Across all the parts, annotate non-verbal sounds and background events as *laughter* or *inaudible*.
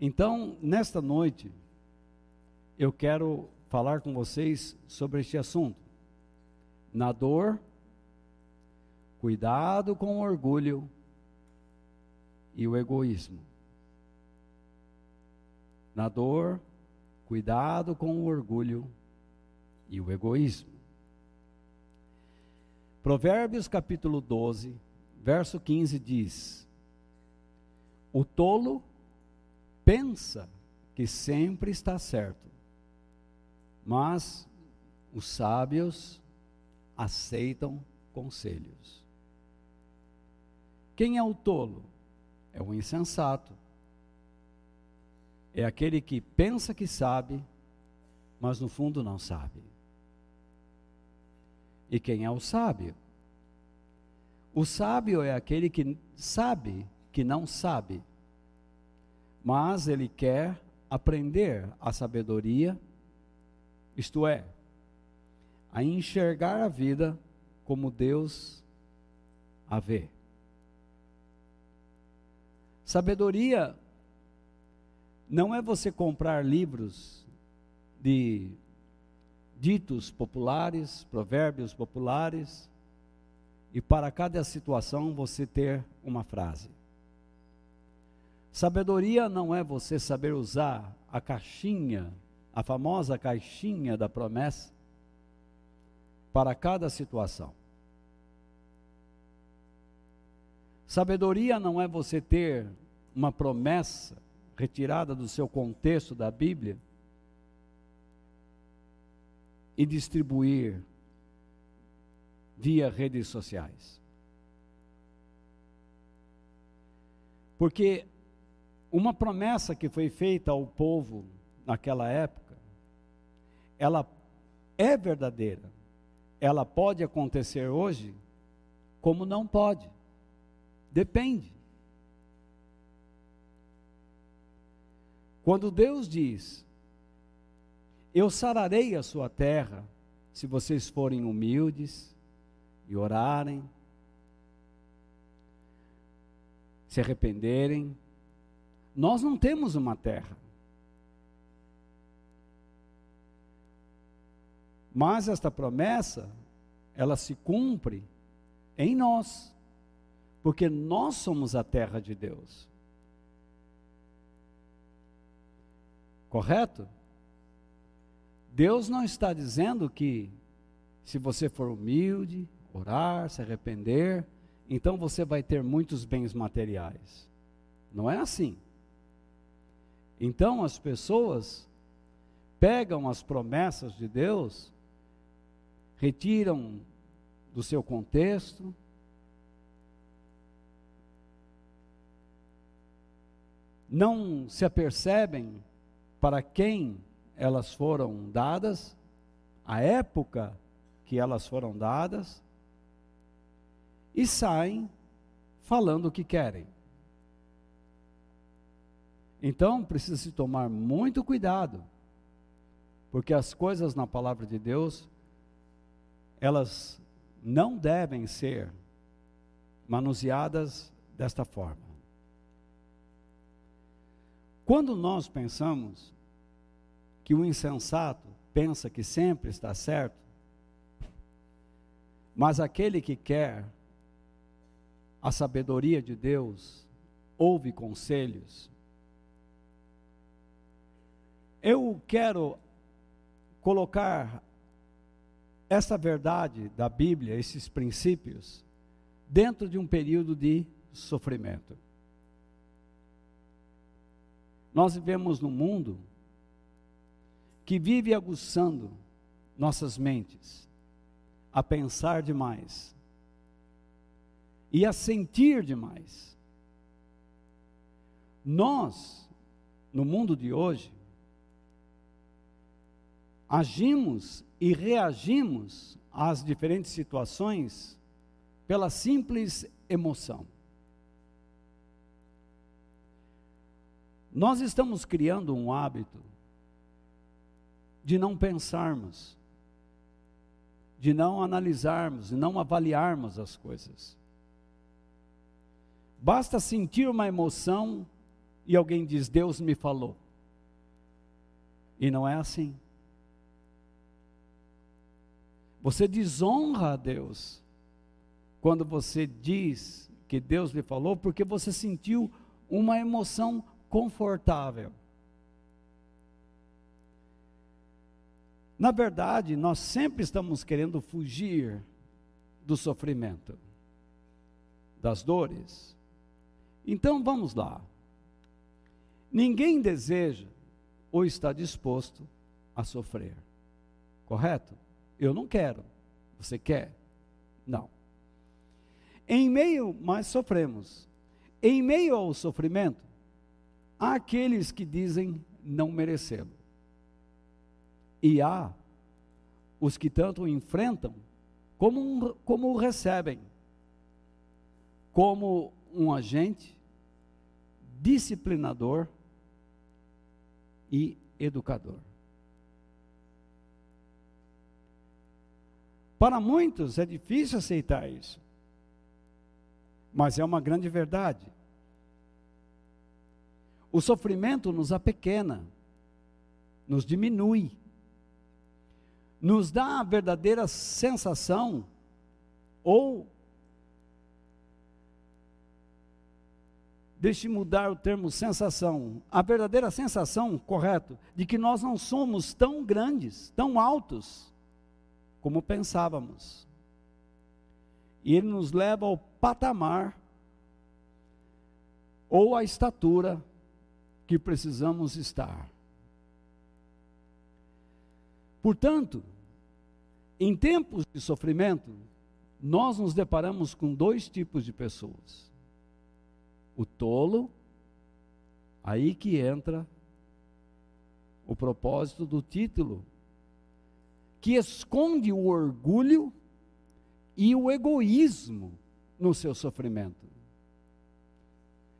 Então, nesta noite, eu quero falar com vocês sobre este assunto. Na dor, cuidado com o orgulho e o egoísmo. Na dor, cuidado com o orgulho e o egoísmo. Provérbios capítulo 12, verso 15 diz: O tolo pensa que sempre está certo, mas os sábios aceitam conselhos. Quem é o tolo? É o insensato. É aquele que pensa que sabe, mas no fundo não sabe. E quem é o sábio? O sábio é aquele que sabe que não sabe, mas ele quer aprender a sabedoria, isto é, a enxergar a vida como Deus a vê. Sabedoria não é você comprar livros de ditos populares, provérbios populares, e para cada situação você ter uma frase. Sabedoria não é você saber usar a caixinha, a famosa caixinha da promessa, para cada situação. Sabedoria não é você ter uma promessa retirada do seu contexto da Bíblia e distribuir via redes sociais. Porque uma promessa que foi feita ao povo naquela época, ela é verdadeira. Ela pode acontecer hoje, como não pode. Depende. Quando Deus diz: Eu sararei a sua terra, se vocês forem humildes e orarem, se arrependerem, nós não temos uma terra. Mas esta promessa, ela se cumpre em nós, porque nós somos a terra de Deus. Correto? Deus não está dizendo que se você for humilde, orar, se arrepender, então você vai ter muitos bens materiais. Não é assim. Então as pessoas pegam as promessas de Deus, retiram do seu contexto, não se apercebem para quem elas foram dadas, a época que elas foram dadas, e saem falando o que querem. Então precisa se tomar muito cuidado, porque as coisas na palavra de Deus, elas não devem ser manuseadas desta forma. Quando nós pensamos que o insensato pensa que sempre está certo, mas aquele que quer a sabedoria de Deus ouve conselhos, eu quero colocar essa verdade da Bíblia, esses princípios, dentro de um período de sofrimento. Nós vivemos num mundo que vive aguçando nossas mentes a pensar demais e a sentir demais. Nós, no mundo de hoje, agimos e reagimos às diferentes situações pela simples emoção. Nós estamos criando um hábito de não pensarmos, de não analisarmos, de não avaliarmos as coisas. Basta sentir uma emoção e alguém diz: Deus me falou. E não é assim. Você desonra a Deus quando você diz que Deus lhe falou, porque você sentiu uma emoção confortável. Na verdade, nós sempre estamos querendo fugir do sofrimento, das dores. Então vamos lá. Ninguém deseja ou está disposto a sofrer. Correto? Eu não quero. Você quer? Não. Em meio, mas sofremos. Em meio ao sofrimento, há aqueles que dizem não merecê-lo. E há os que tanto enfrentam como, um, como o recebem, como um agente disciplinador e educador. Para muitos é difícil aceitar isso, mas é uma grande verdade. O sofrimento nos apequena, nos diminui, nos dá a verdadeira sensação ou deixe mudar o termo sensação, a verdadeira sensação, correto, de que nós não somos tão grandes, tão altos como pensávamos. E ele nos leva ao patamar ou à estatura que precisamos estar. Portanto, em tempos de sofrimento, nós nos deparamos com dois tipos de pessoas o tolo, aí que entra o propósito do título, que esconde o orgulho e o egoísmo no seu sofrimento.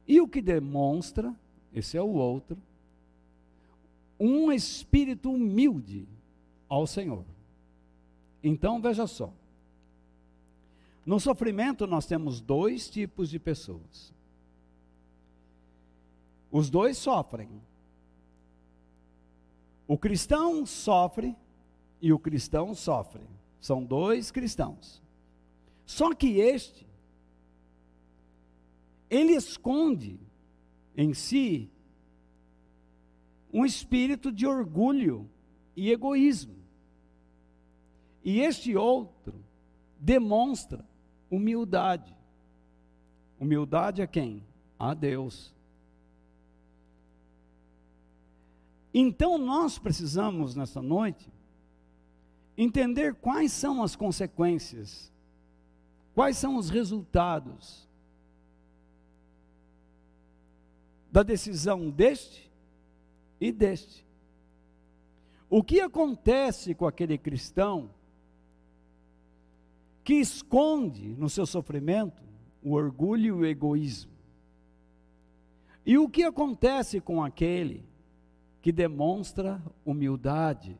E o que demonstra, esse é o outro, um espírito humilde ao Senhor. Então veja só. No sofrimento nós temos dois tipos de pessoas. Os dois sofrem. O cristão sofre e o cristão sofre. São dois cristãos. Só que este, ele esconde em si um espírito de orgulho e egoísmo. E este outro demonstra humildade. Humildade a quem? A Deus. Então nós precisamos, nessa noite, entender quais são as consequências, quais são os resultados da decisão deste e deste. O que acontece com aquele cristão que esconde no seu sofrimento o orgulho e o egoísmo? E o que acontece com aquele que demonstra humildade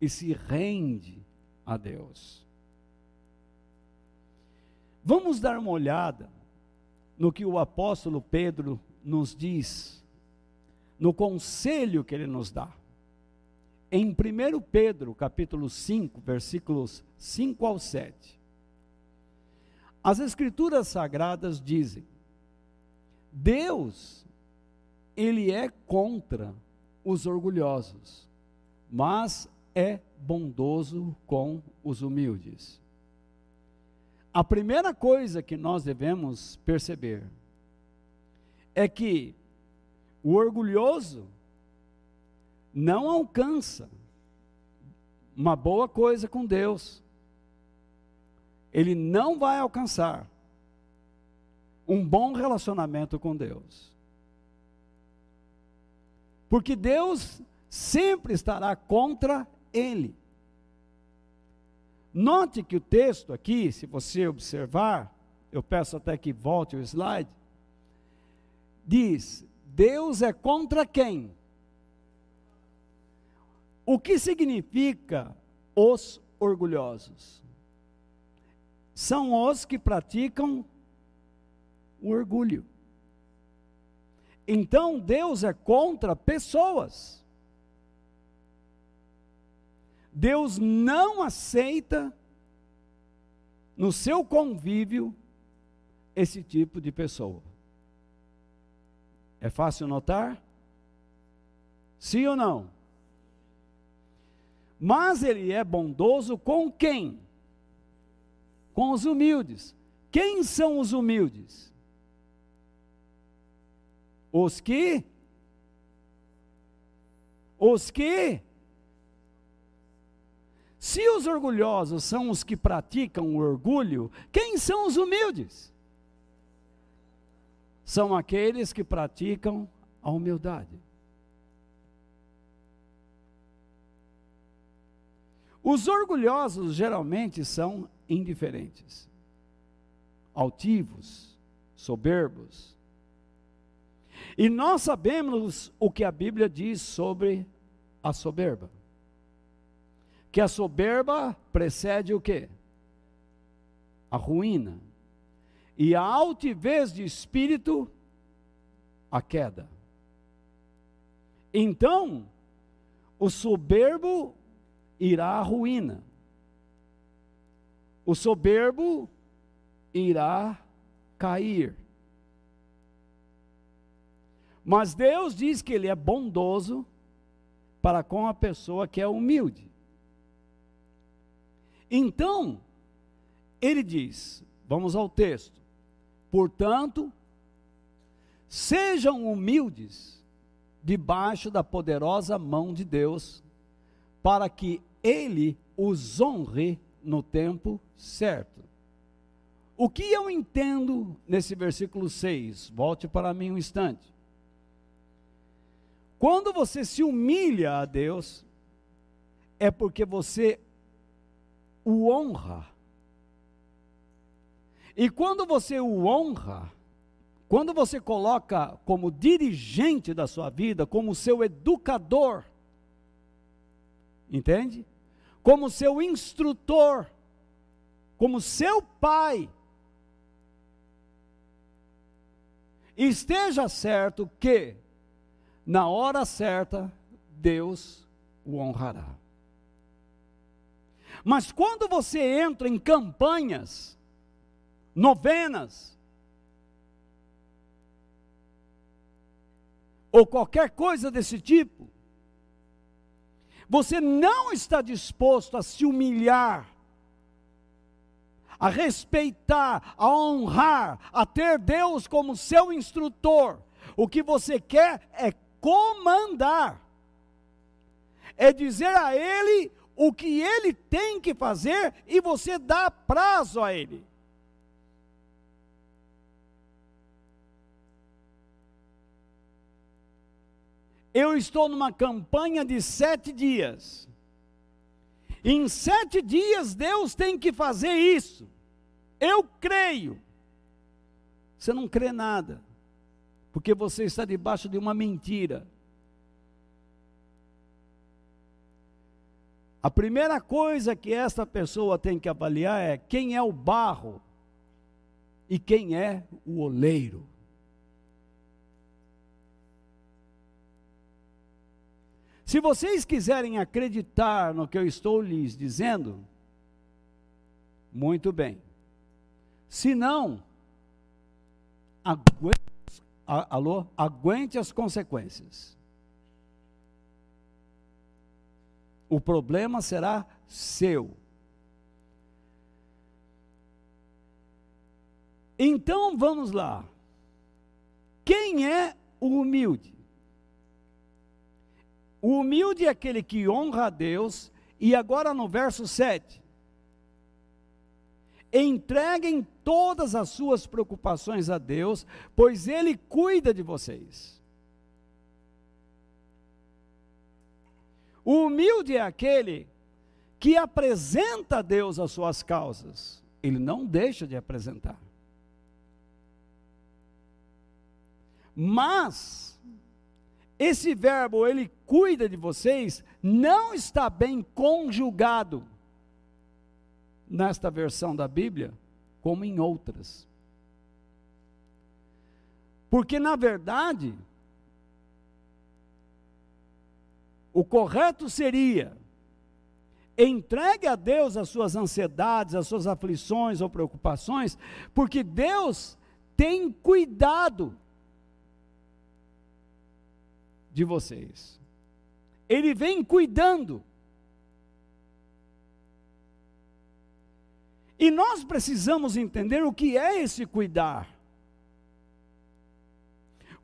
e se rende a Deus. Vamos dar uma olhada no que o apóstolo Pedro nos diz, no conselho que ele nos dá. Em 1 Pedro, capítulo 5, versículos 5 ao 7. As escrituras sagradas dizem: Deus, ele é contra os orgulhosos, mas é bondoso com os humildes. A primeira coisa que nós devemos perceber é que o orgulhoso não alcança uma boa coisa com Deus. Ele não vai alcançar um bom relacionamento com Deus. Porque Deus sempre estará contra ele. Note que o texto aqui, se você observar, eu peço até que volte o slide, diz: Deus é contra quem? O que significa os orgulhosos? São os que praticam o orgulho. Então Deus é contra pessoas. Deus não aceita no seu convívio esse tipo de pessoa. É fácil notar? Sim ou não? Mas ele é bondoso com quem? Com os humildes. Quem são os humildes? Os que? Os que? Se os orgulhosos são os que praticam o orgulho, quem são os humildes? São aqueles que praticam a humildade. Os orgulhosos geralmente são indiferentes, altivos, soberbos. E nós sabemos o que a Bíblia diz sobre a soberba que a soberba precede o quê? A ruína. E a altivez de espírito, a queda. Então, o soberbo irá à ruína. O soberbo irá cair. Mas Deus diz que Ele é bondoso para com a pessoa que é humilde. Então, ele diz, vamos ao texto: portanto, sejam humildes debaixo da poderosa mão de Deus, para que ele os honre no tempo certo. O que eu entendo nesse versículo 6? Volte para mim um instante. Quando você se humilha a Deus, é porque você o honra. E quando você o honra, quando você coloca como dirigente da sua vida, como seu educador, entende? Como seu instrutor, como seu pai, esteja certo que, na hora certa, Deus o honrará. Mas quando você entra em campanhas, novenas, ou qualquer coisa desse tipo, você não está disposto a se humilhar, a respeitar, a honrar, a ter Deus como seu instrutor. O que você quer é comandar, é dizer a Ele o que ele tem que fazer e você dá prazo a ele. Eu estou numa campanha de sete dias. Em sete dias Deus tem que fazer isso. Eu creio. Você não crê nada, porque você está debaixo de uma mentira. A primeira coisa que esta pessoa tem que avaliar é quem é o barro e quem é o oleiro. Se vocês quiserem acreditar no que eu estou lhes dizendo, muito bem. Se não, aguente, alô, aguente as consequências. O problema será seu. Então vamos lá. Quem é o humilde? O humilde é aquele que honra a Deus, e agora no verso 7. Entreguem todas as suas preocupações a Deus, pois Ele cuida de vocês. O humilde é aquele que apresenta a Deus as suas causas, ele não deixa de apresentar. Mas, esse verbo, ele cuida de vocês, não está bem conjugado nesta versão da Bíblia, como em outras. Porque, na verdade, o correto seria entregue a Deus as suas ansiedades, as suas aflições ou preocupações, porque Deus tem cuidado de vocês. Ele vem cuidando. E nós precisamos entender o que é esse cuidar.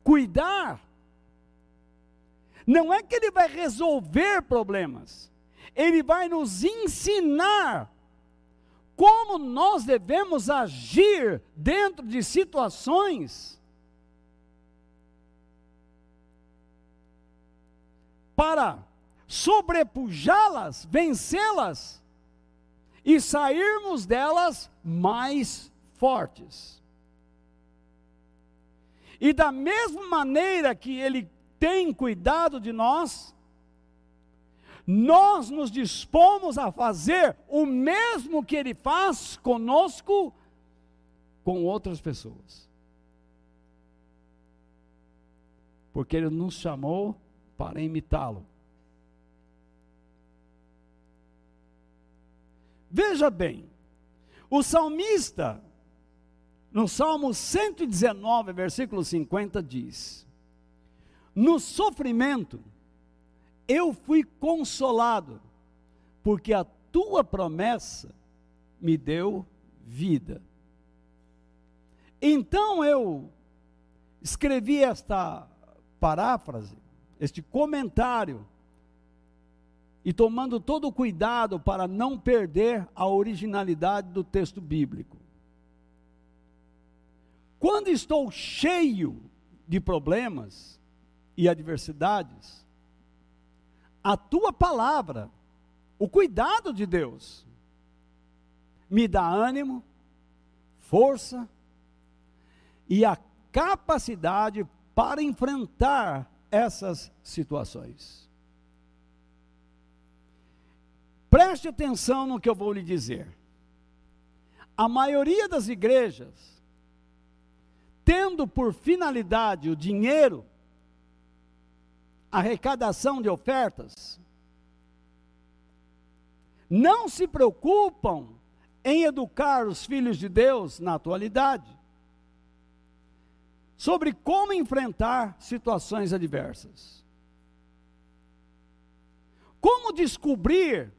Cuidar não é que ele vai resolver problemas, ele vai nos ensinar como nós devemos agir dentro de situações para sobrepujá-las, vencê-las e sairmos delas mais fortes. E da mesma maneira que ele tem cuidado de nós, nós nos dispomos a fazer o mesmo que Ele faz conosco, com outras pessoas. Porque Ele nos chamou para imitá-lo. Veja bem, o salmista, no Salmo 119, versículo 50, diz: No sofrimento, eu fui consolado, porque a tua promessa me deu vida. Então eu escrevi esta paráfrase, este comentário, e tomando todo o cuidado para não perder a originalidade do texto bíblico. Quando estou cheio de problemas e adversidades, a tua palavra, o cuidado de Deus, me dá ânimo, força e a capacidade para enfrentar essas situações. Preste atenção no que eu vou lhe dizer. A maioria das igrejas, tendo por finalidade o dinheiro, arrecadação de ofertas, não se preocupam em educar os filhos de Deus na atualidade sobre como enfrentar situações adversas. Como descobrir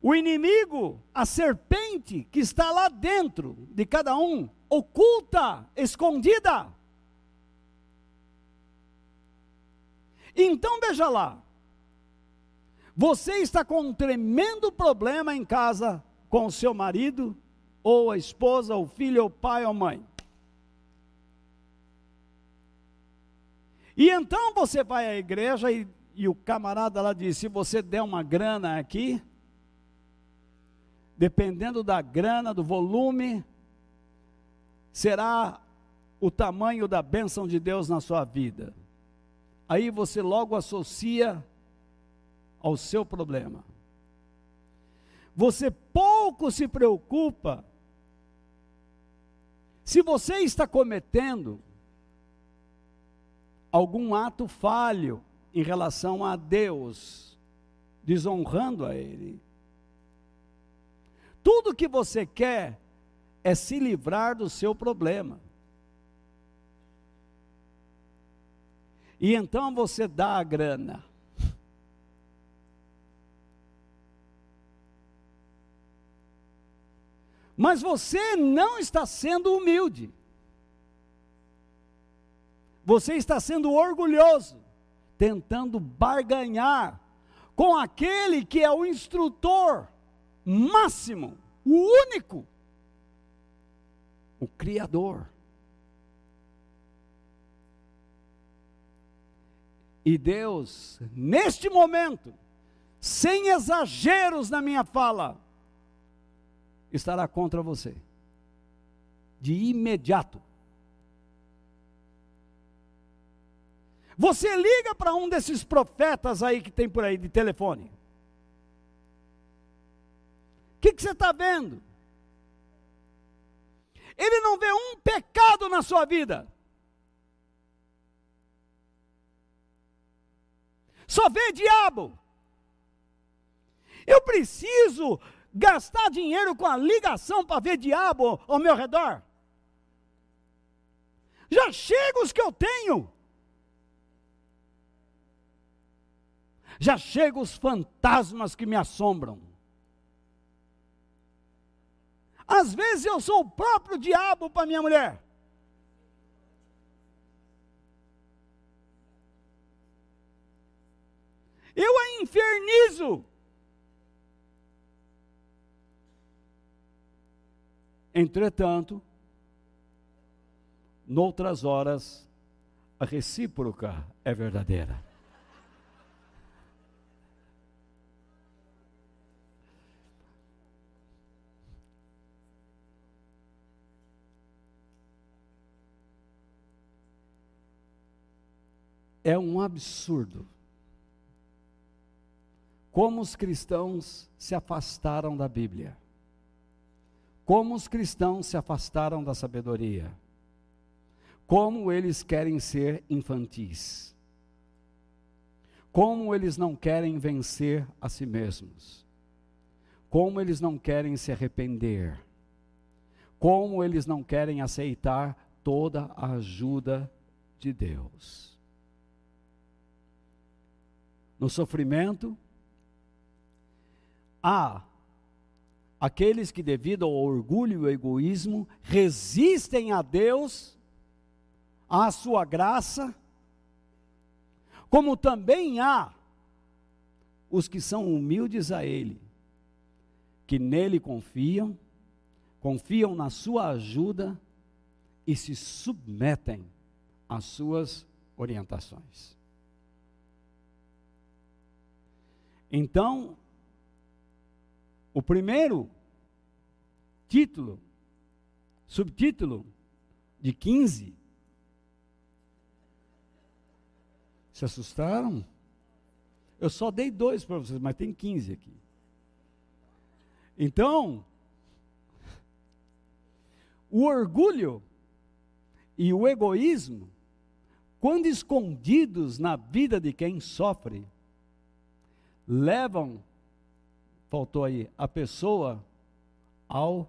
o inimigo, a serpente que está lá dentro de cada um, oculta, escondida. Então veja lá, você está com um tremendo problema em casa com o seu marido, ou a esposa, ou filho, ou pai, ou mãe. E então você vai à igreja e, e o camarada lá diz: se você der uma grana aqui, dependendo da grana, do volume, será o tamanho da bênção de Deus na sua vida aí você logo associa ao seu problema. Você pouco se preocupa se você está cometendo algum ato falho em relação a Deus, desonrando a Ele. Tudo que você quer é se livrar do seu problema. E então você dá a grana. Mas você não está sendo humilde. Você está sendo orgulhoso, tentando barganhar com aquele que é o instrutor máximo, o único, o Criador. E Deus, neste momento, sem exageros na minha fala, estará contra você. De imediato. Você liga para um desses profetas aí que tem por aí de telefone. O que, que você está vendo? Ele não vê um pecado na sua vida. Só vê diabo. Eu preciso gastar dinheiro com a ligação para ver diabo ao meu redor. Já chega os que eu tenho. Já chegam os fantasmas que me assombram. Às vezes eu sou o próprio diabo para minha mulher. Eu a infernizo. Entretanto, noutras horas, a recíproca é verdadeira. É um absurdo. Como os cristãos se afastaram da Bíblia. Como os cristãos se afastaram da sabedoria. Como eles querem ser infantis. Como eles não querem vencer a si mesmos. Como eles não querem se arrepender. Como eles não querem aceitar toda a ajuda de Deus no sofrimento, há aqueles que, devido ao orgulho e egoísmo, resistem a Deus, à sua graça, como também há os que são humildes a Ele, que nele confiam, confiam na sua ajuda e se submetem às suas orientações. Então, o primeiro título, subtítulo de 15, se assustaram? Eu só dei dois para vocês, mas tem 15 aqui. Então, o orgulho e o egoísmo, quando escondidos na vida de quem sofre, levam, faltou aí, a pessoa ao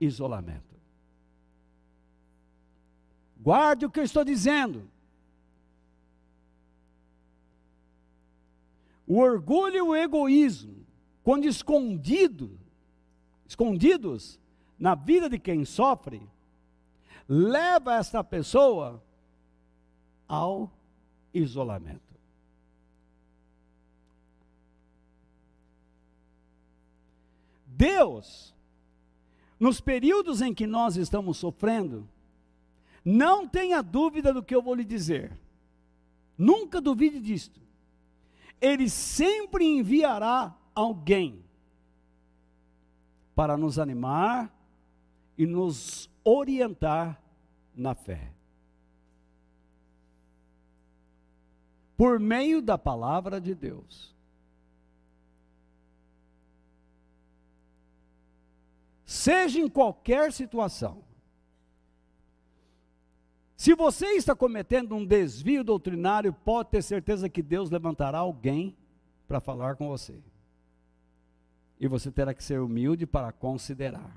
isolamento. Guarde o que eu estou dizendo. O orgulho e o egoísmo, quando escondido, escondidos na vida de quem sofre, leva esta pessoa ao isolamento. Deus, nos períodos em que nós estamos sofrendo, não tenha dúvida do que eu vou lhe dizer. Nunca duvide disto. Ele sempre enviará alguém para nos animar e nos orientar na fé. Por meio da palavra de Deus. Seja em qualquer situação. Se você está cometendo um desvio doutrinário, pode ter certeza que Deus levantará alguém para falar com você. E você terá que ser humilde para considerar.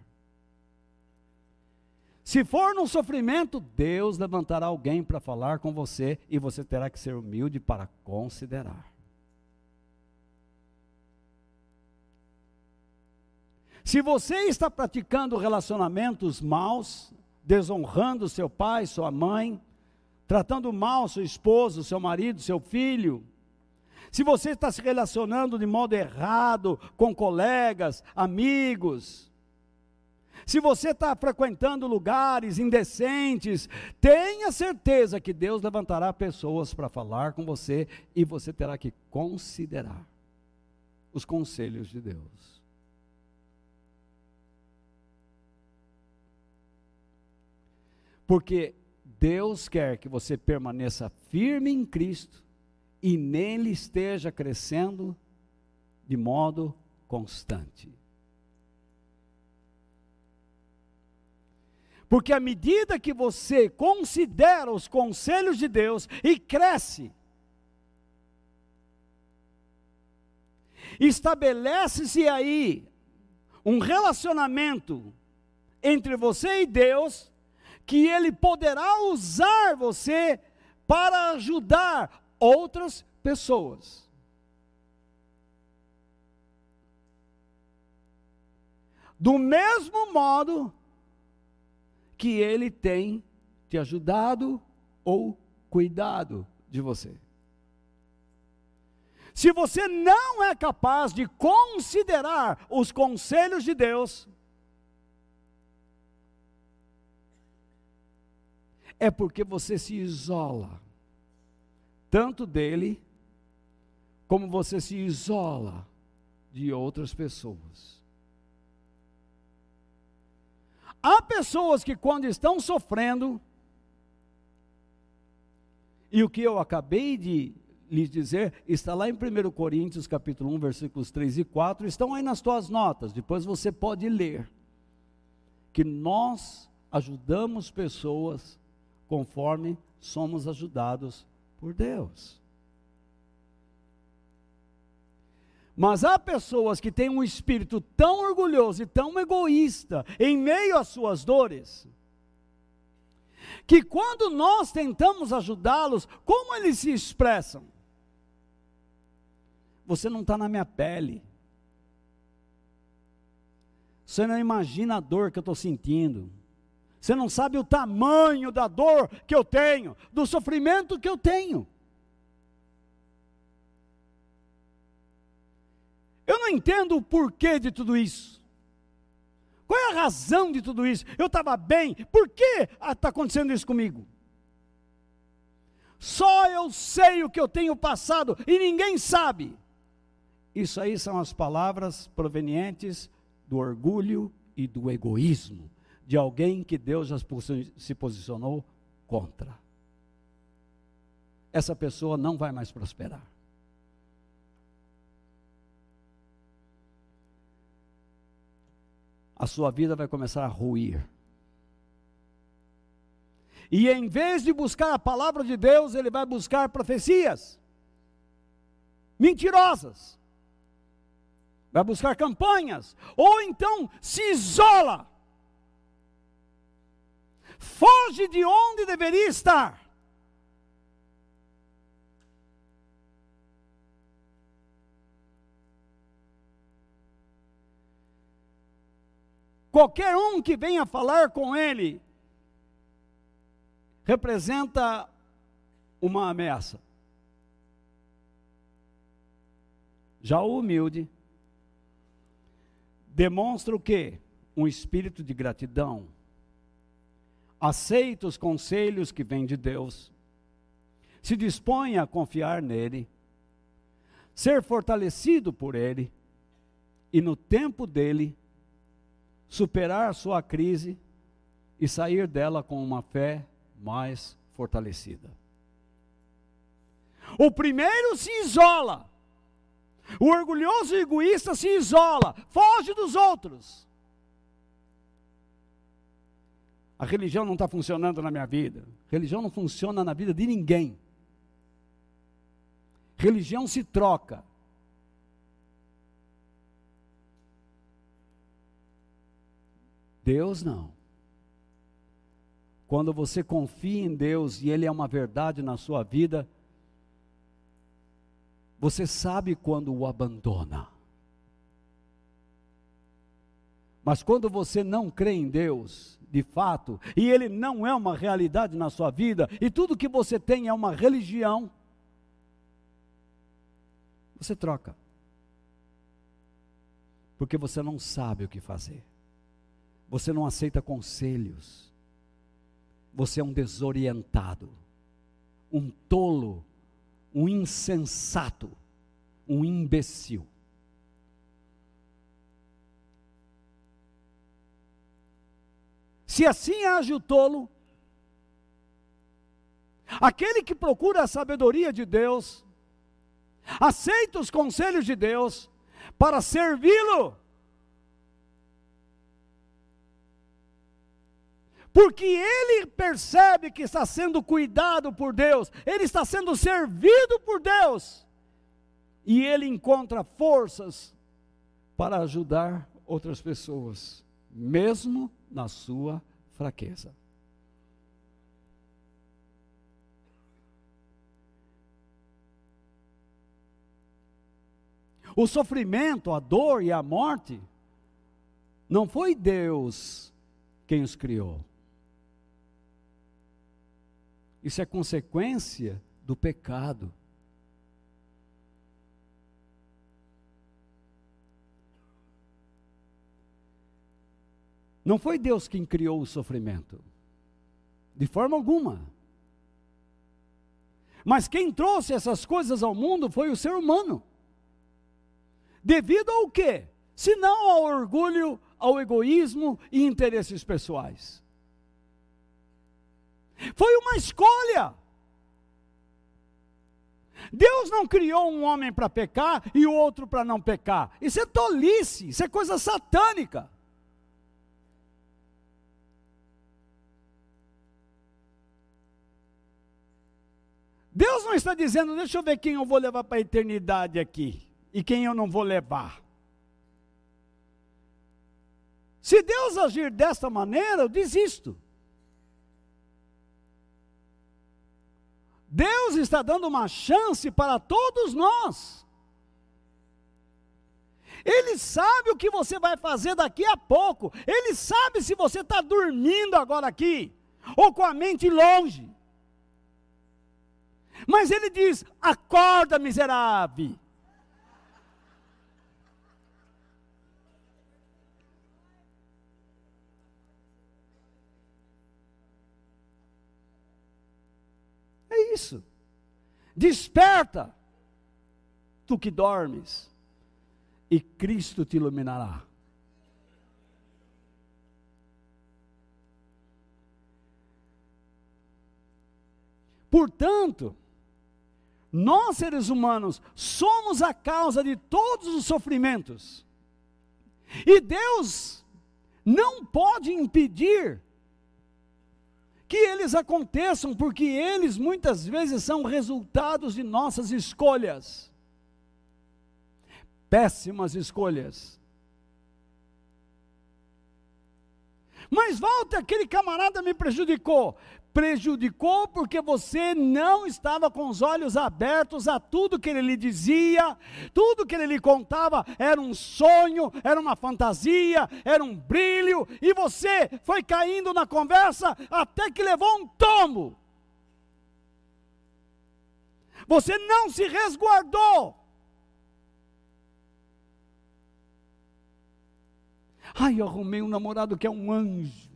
Se for num sofrimento, Deus levantará alguém para falar com você e você terá que ser humilde para considerar. Se você está praticando relacionamentos maus, desonrando seu pai, sua mãe, tratando mal seu esposo, seu marido, seu filho, se você está se relacionando de modo errado com colegas, amigos, se você está frequentando lugares indecentes, tenha certeza que Deus levantará pessoas para falar com você e você terá que considerar os conselhos de Deus. Porque Deus quer que você permaneça firme em Cristo e nele esteja crescendo de modo constante. Porque à medida que você considera os conselhos de Deus e cresce, estabelece-se aí um relacionamento entre você e Deus, que Ele poderá usar você para ajudar outras pessoas. Do mesmo modo que Ele tem te ajudado ou cuidado de você. Se você não é capaz de considerar os conselhos de Deus, é porque você se isola, tanto dele, como você se isola de outras pessoas. Há pessoas que, quando estão sofrendo, e o que eu acabei de lhes dizer está lá em 1 Coríntios, capítulo 1, versículos 3 e 4, estão aí nas tuas notas, depois você pode ler. Que nós ajudamos pessoas conforme somos ajudados por Deus. Mas há pessoas que têm um espírito tão orgulhoso e tão egoísta em meio às suas dores, que quando nós tentamos ajudá-los, como eles se expressam? Você não está na minha pele. Você não imagina a dor que eu estou sentindo. Você não sabe o tamanho da dor que eu tenho, do sofrimento que eu tenho. Eu não entendo o porquê de tudo isso. Qual é a razão de tudo isso? Eu estava bem, por que está acontecendo isso comigo? Só eu sei o que eu tenho passado e ninguém sabe. Isso aí são as palavras provenientes do orgulho e do egoísmo de alguém que Deus já se posicionou contra. Essa pessoa não vai mais prosperar. a sua vida vai começar a ruir. E em vez de buscar a palavra de Deus, ele vai buscar profecias mentirosas. Vai buscar campanhas, ou então se isola. Foge de onde deveria estar. Qualquer um que venha falar com ele representa uma ameaça. Já o humilde demonstra o que? Um espírito de gratidão. Aceita os conselhos que vêm de Deus. Se dispõe a confiar nele. Ser fortalecido por ele. E no tempo dele superar sua crise e sair dela com uma fé mais fortalecida. O primeiro se isola. O orgulhoso e egoísta se isola, foge dos outros. A religião não está funcionando na minha vida. Religião não funciona na vida de ninguém. Religião se troca. Deus não. Quando você confia em Deus e Ele é uma verdade na sua vida, você sabe quando o abandona. Mas quando você não crê em Deus, de fato, e Ele não é uma realidade na sua vida, e tudo que você tem é uma religião, você troca. Porque você não sabe o que fazer. Você não aceita conselhos. Você é um desorientado, um tolo, um insensato, um imbecil. Se assim age o tolo, aquele que procura a sabedoria de Deus, aceita os conselhos de Deus para servi-lo, porque ele percebe que está sendo cuidado por Deus, ele está sendo servido por Deus. e ele encontra forças para ajudar outras pessoas, mesmo na sua fraqueza. O sofrimento, a dor e a morte, não foi Deus quem os criou. Isso é consequência do pecado. Não foi Deus quem criou o sofrimento, de forma alguma. Mas quem trouxe essas coisas ao mundo foi o ser humano. Devido ao quê? Se não ao orgulho, ao egoísmo e interesses pessoais. Foi uma escolha. Deus não criou um homem para pecar e o outro para não pecar. Isso é tolice, isso é coisa satânica. Deus não está dizendo, deixa eu ver quem eu vou levar para a eternidade aqui e quem eu não vou levar. Se Deus agir desta maneira, eu desisto. Deus está dando uma chance para todos nós. Ele sabe o que você vai fazer daqui a pouco. Ele sabe se você está dormindo agora aqui, ou com a mente longe. Mas ele diz: acorda, miserável. É isso. Desperta, tu que dormes, e Cristo te iluminará. Portanto, nós, seres humanos, somos a causa de todos os sofrimentos. E Deus não pode impedir que eles aconteçam, porque eles muitas vezes são resultados de nossas escolhas. Péssimas escolhas. Mas volta, aquele camarada me prejudicou prejudicou porque você não estava com os olhos abertos a tudo que ele lhe dizia, tudo que ele lhe contava era um sonho, era uma fantasia, era um brilho, e você foi caindo na conversa até que levou um tombo. Você não se resguardou. Ai, eu arrumei um namorado que é um anjo.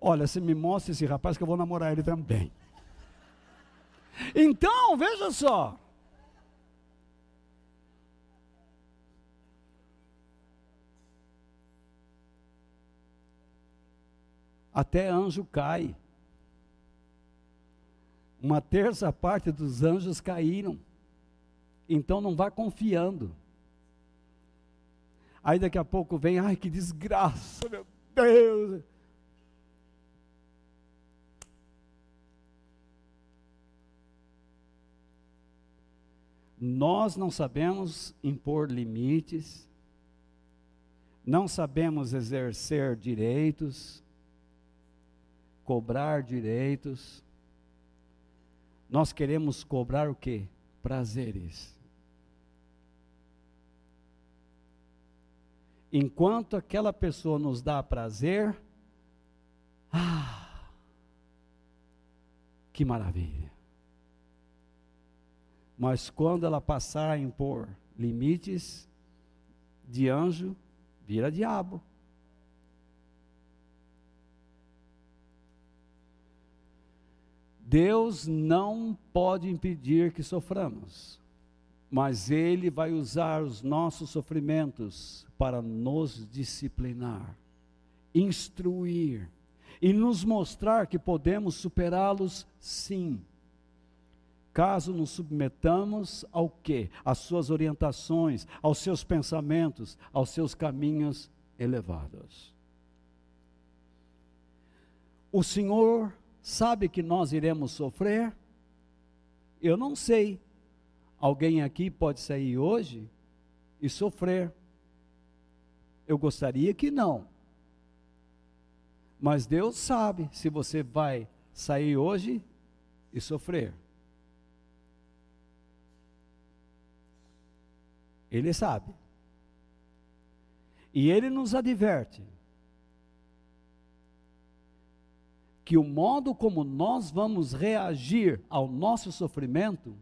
Olha, se me mostra esse rapaz que eu vou namorar ele também. Então, veja só. Até anjo cai. Uma terça parte dos anjos caíram. Então não vá confiando. Aí daqui a pouco vem, ai que desgraça, meu Deus. Nós não sabemos impor limites, não sabemos exercer direitos, cobrar direitos. Nós queremos cobrar o quê? Prazeres. Enquanto aquela pessoa nos dá prazer, ah, que maravilha. Mas quando ela passar a impor limites de anjo, vira diabo. Deus não pode impedir que soframos, mas Ele vai usar os nossos sofrimentos para nos disciplinar, instruir e nos mostrar que podemos superá-los sim caso nos submetamos ao quê? Às suas orientações, aos seus pensamentos, aos seus caminhos elevados. O Senhor sabe que nós iremos sofrer? Eu não sei. Alguém aqui pode sair hoje e sofrer. Eu gostaria que não. Mas Deus sabe se você vai sair hoje e sofrer. Ele sabe. E ele nos adverte que o modo como nós vamos reagir ao nosso sofrimento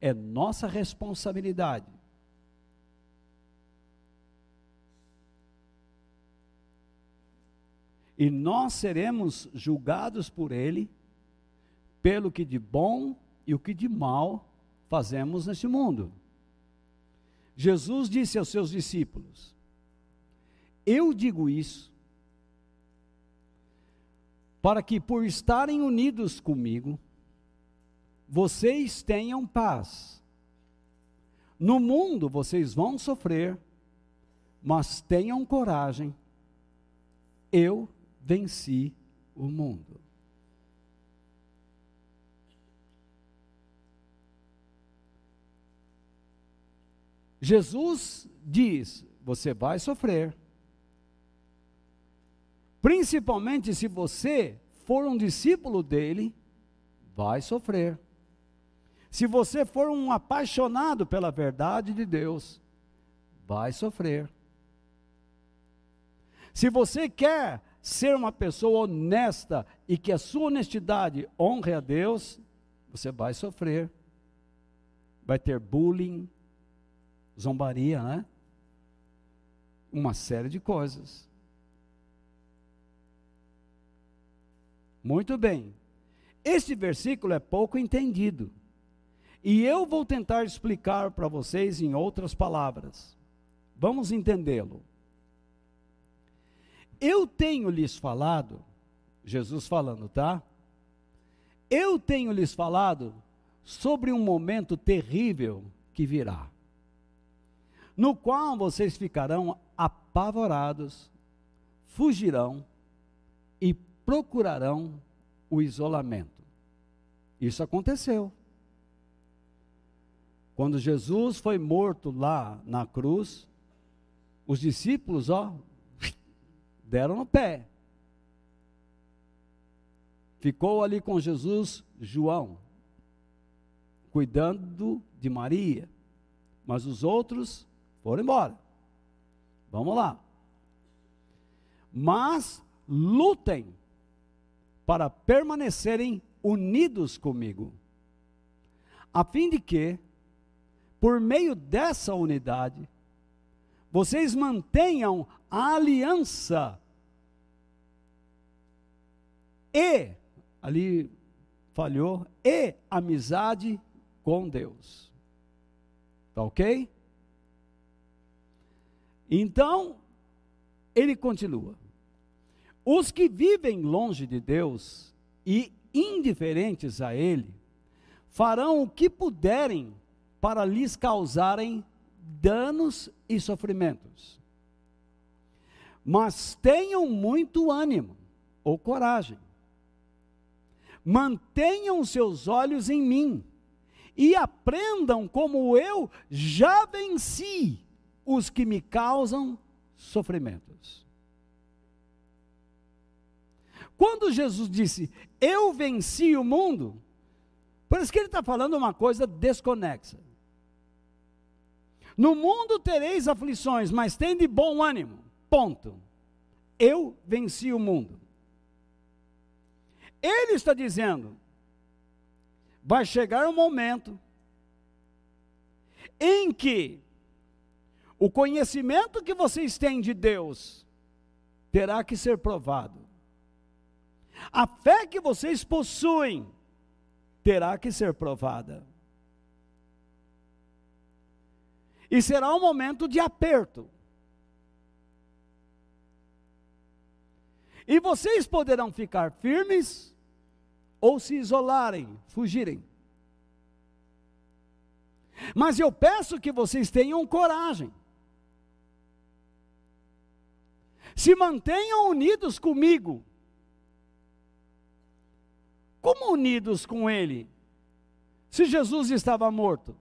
é nossa responsabilidade. E nós seremos julgados por Ele pelo que de bom e o que de mal fazemos neste mundo. Jesus disse aos seus discípulos: Eu digo isso para que, por estarem unidos comigo, vocês tenham paz. No mundo vocês vão sofrer, mas tenham coragem. Eu venci o mundo. Jesus diz: você vai sofrer Principalmente se você for um discípulo dele, vai sofrer. Se você for um apaixonado pela verdade de Deus, vai sofrer. Se você quer ser uma pessoa honesta e que a sua honestidade honre a Deus, você vai sofrer. Vai ter bullying, zombaria, né? Uma série de coisas. Muito bem. Este versículo é pouco entendido. E eu vou tentar explicar para vocês em outras palavras. Vamos entendê-lo. Eu tenho lhes falado, Jesus falando, tá? Eu tenho lhes falado sobre um momento terrível que virá, no qual vocês ficarão apavorados, fugirão e procurarão o isolamento. Isso aconteceu. Quando Jesus foi morto lá na cruz, os discípulos, ó, deram no pé. Ficou ali com Jesus João, cuidando de Maria, mas os outros foram embora. Vamos lá. Mas lutem para permanecerem unidos comigo, a fim de que, por meio dessa unidade, vocês mantenham a aliança e, ali falhou, e amizade com Deus. Tá ok? Então, ele continua. Os que vivem longe de Deus e indiferentes a Ele, farão o que puderem para lhes causarem danos e sofrimentos. Mas tenham muito ânimo ou coragem. Mantenham seus olhos em mim e aprendam como eu já venci os que me causam sofrimentos. Quando Jesus disse, eu venci o mundo, parece que ele está falando uma coisa desconexa. No mundo tereis aflições, mas tem de bom ânimo. Ponto. Eu venci o mundo. Ele está dizendo: vai chegar um momento em que o conhecimento que vocês têm de Deus terá que ser provado. A fé que vocês possuem terá que ser provada. E será um momento de aperto. E vocês poderão ficar firmes ou se isolarem, fugirem. Mas eu peço que vocês tenham coragem. Se mantenham unidos comigo como unidos com Ele, se Jesus estava morto?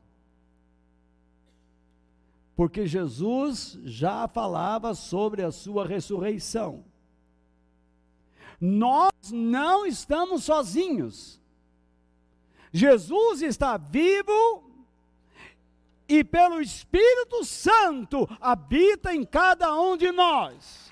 Porque Jesus já falava sobre a sua ressurreição. Nós não estamos sozinhos. Jesus está vivo e pelo Espírito Santo habita em cada um de nós.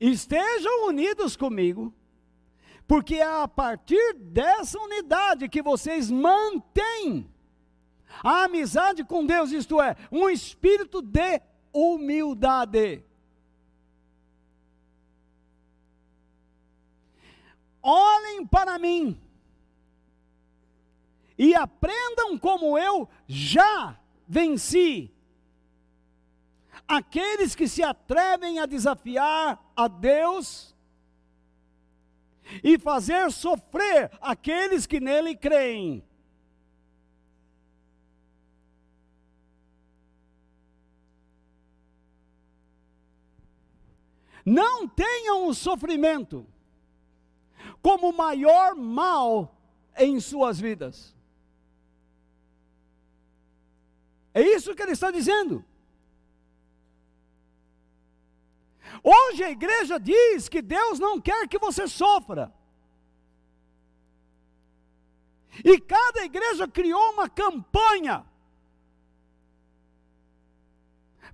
Estejam unidos comigo, porque é a partir dessa unidade que vocês mantêm a amizade com Deus, isto é, um espírito de humildade. Olhem para mim e aprendam como eu já venci. Aqueles que se atrevem a desafiar a Deus e fazer sofrer aqueles que nele creem. Não tenham o sofrimento como o maior mal em suas vidas. É isso que ele está dizendo. Hoje a igreja diz que Deus não quer que você sofra. E cada igreja criou uma campanha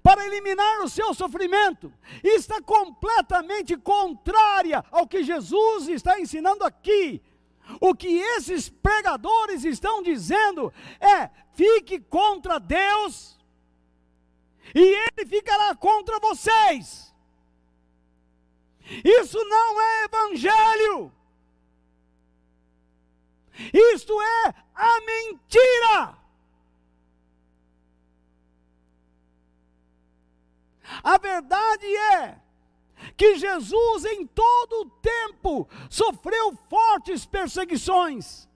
para eliminar o seu sofrimento, e está completamente contrária ao que Jesus está ensinando aqui. O que esses pregadores estão dizendo é: fique contra Deus, e Ele ficará contra vocês. Isso não é evangelho. Isto é a mentira. A verdade é que Jesus, em todo o tempo, sofreu fortes perseguições,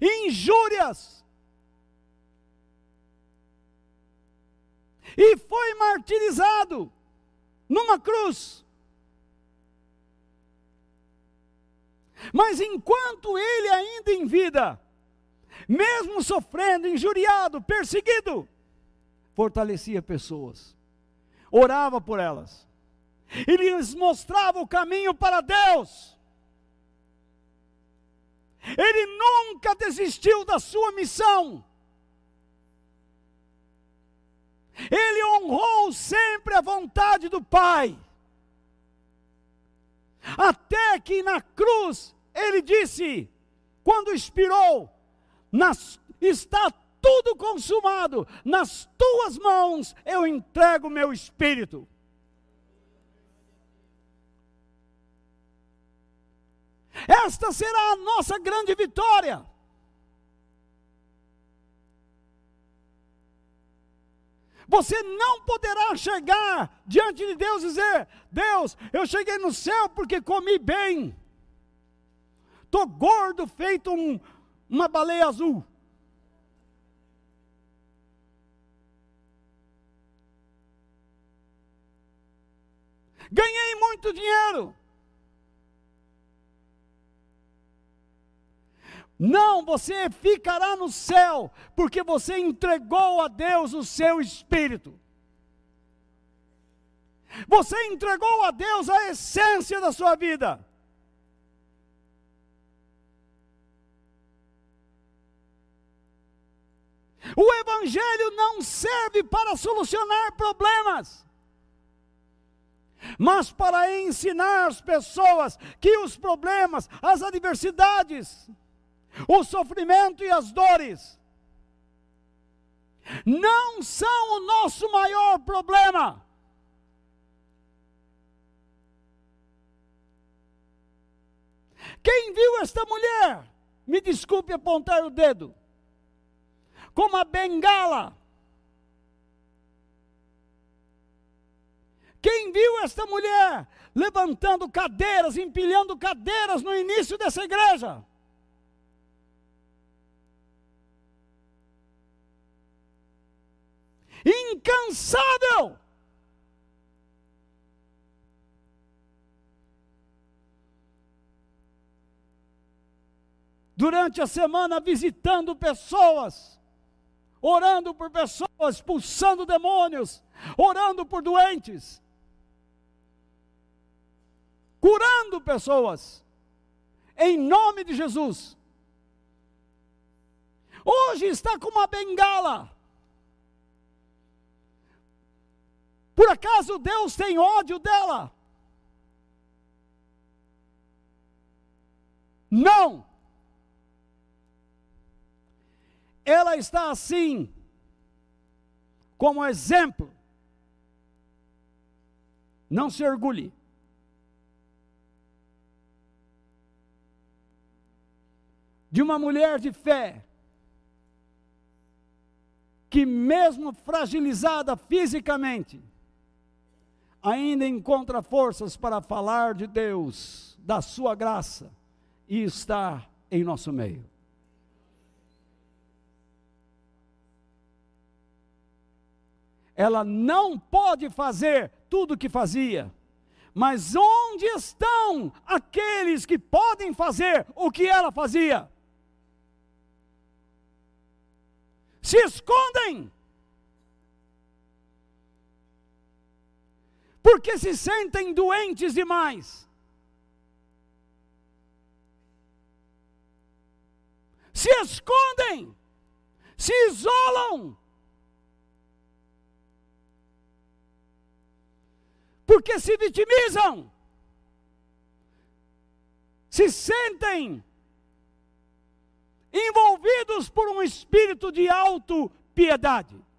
injúrias, e foi martirizado numa cruz. Mas enquanto ele ainda em vida, mesmo sofrendo, injuriado, perseguido, fortalecia pessoas orava por elas, e lhes mostrava o caminho para Deus. Ele nunca desistiu da sua missão. Ele honrou sempre a vontade do Pai. Até que na cruz ele disse, quando expirou, nas, está tudo consumado, nas tuas mãos eu entrego meu espírito. Esta será a nossa grande vitória. Você não poderá chegar diante de Deus e dizer: Deus, eu cheguei no céu porque comi bem. Estou gordo, feito um, uma baleia azul. Ganhei muito dinheiro. Não, você ficará no céu, porque você entregou a Deus o seu espírito. Você entregou a Deus a essência da sua vida. O Evangelho não serve para solucionar problemas mas para ensinar as pessoas que os problemas, as adversidades, o sofrimento e as dores não são o nosso maior problema. Quem viu esta mulher, me desculpe apontar o dedo, com uma bengala, Quem viu esta mulher levantando cadeiras, empilhando cadeiras no início dessa igreja? Impensável. Durante a semana, visitando pessoas, orando por pessoas, expulsando demônios, orando por doentes, curando pessoas, em nome de Jesus. Hoje está com uma bengala. Por acaso Deus tem ódio dela? Não. Ela está assim, como exemplo. Não se orgulhe. De uma mulher de fé, que, mesmo fragilizada fisicamente, ainda encontra forças para falar de Deus, da Sua graça, e está em nosso meio. Ela não pode fazer tudo o que fazia, mas onde estão aqueles que podem fazer o que ela fazia? Se escondem. Porque se sentem doentes demais. Se escondem, se isolam, porque se vitimizam, se sentem envolvidos por um espírito de auto-piedade.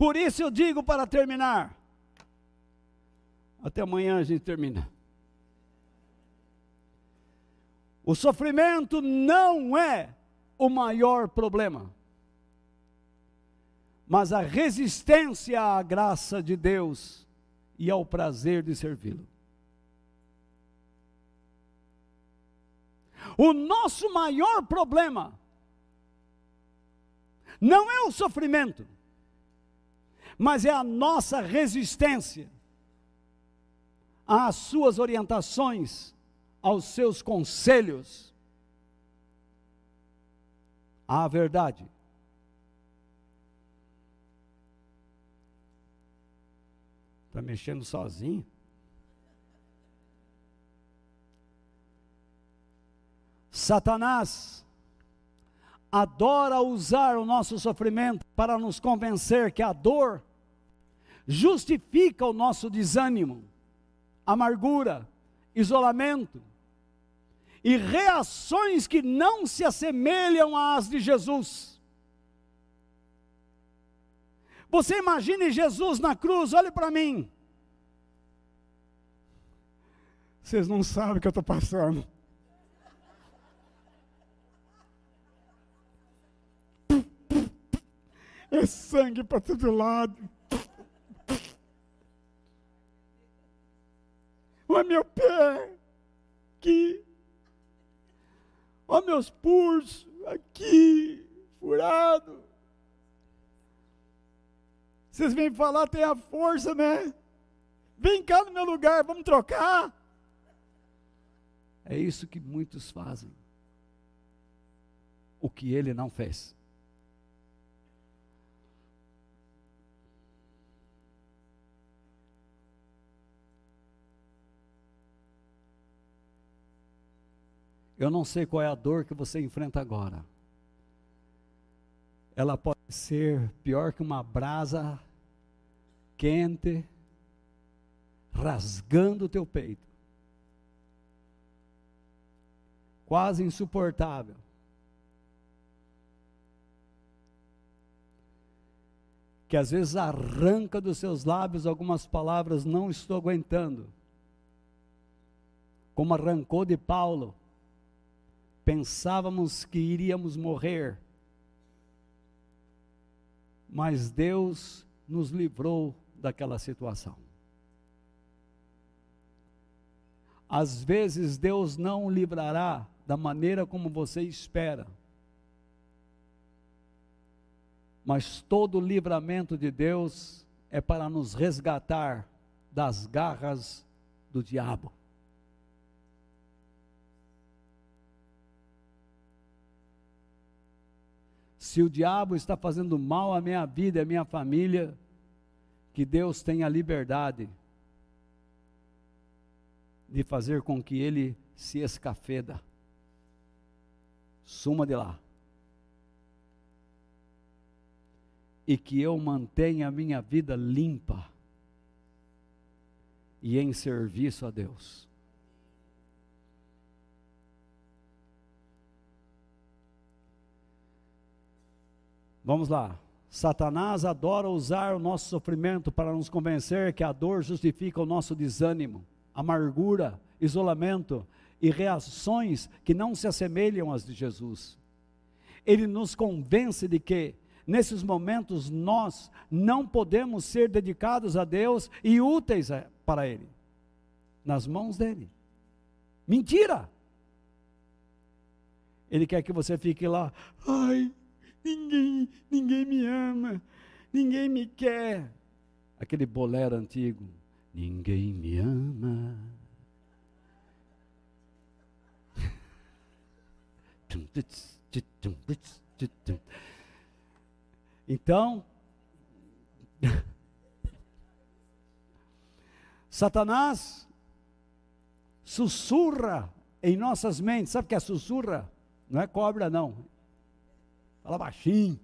Por isso eu digo para terminar. Até amanhã a gente termina. O sofrimento não é o maior problema, mas a resistência à graça de Deus e ao prazer de servi-lo. O nosso maior problema não é o sofrimento mas é a nossa resistência às suas orientações, aos seus conselhos, à verdade. Está mexendo sozinho? Satanás adora usar o nosso sofrimento para nos convencer que a dor justifica o nosso desânimo, amargura, isolamento e reações que não se assemelham às de Jesus. Você imagine Jesus na cruz, olhe para mim. Vocês não sabem o que eu estou passando. É sangue para todo lado. Olha meu pé aqui. Olha meus pulsos aqui, furado. Vocês vêm falar, tem a força, né? Vem cá no meu lugar, vamos trocar. É isso que muitos fazem. O que ele não fez. Eu não sei qual é a dor que você enfrenta agora. Ela pode ser pior que uma brasa quente rasgando o teu peito. Quase insuportável. Que às vezes arranca dos seus lábios algumas palavras, não estou aguentando. Como arrancou de Paulo pensávamos que iríamos morrer, mas Deus nos livrou daquela situação. Às vezes Deus não livrará da maneira como você espera. Mas todo livramento de Deus é para nos resgatar das garras do diabo. Se o diabo está fazendo mal à minha vida e à minha família, que Deus tenha liberdade de fazer com que ele se escafeda. Suma de lá. E que eu mantenha a minha vida limpa e em serviço a Deus. Vamos lá. Satanás adora usar o nosso sofrimento para nos convencer que a dor justifica o nosso desânimo, amargura, isolamento e reações que não se assemelham às de Jesus. Ele nos convence de que, nesses momentos, nós não podemos ser dedicados a Deus e úteis para Ele, nas mãos dele. Mentira! Ele quer que você fique lá, ai, ninguém, ninguém me ama, ninguém me quer. Aquele bolero antigo, ninguém me ama. Então, *laughs* Satanás sussurra em nossas mentes. Sabe o que é sussurra? Não é cobra, não. Fala baixinho.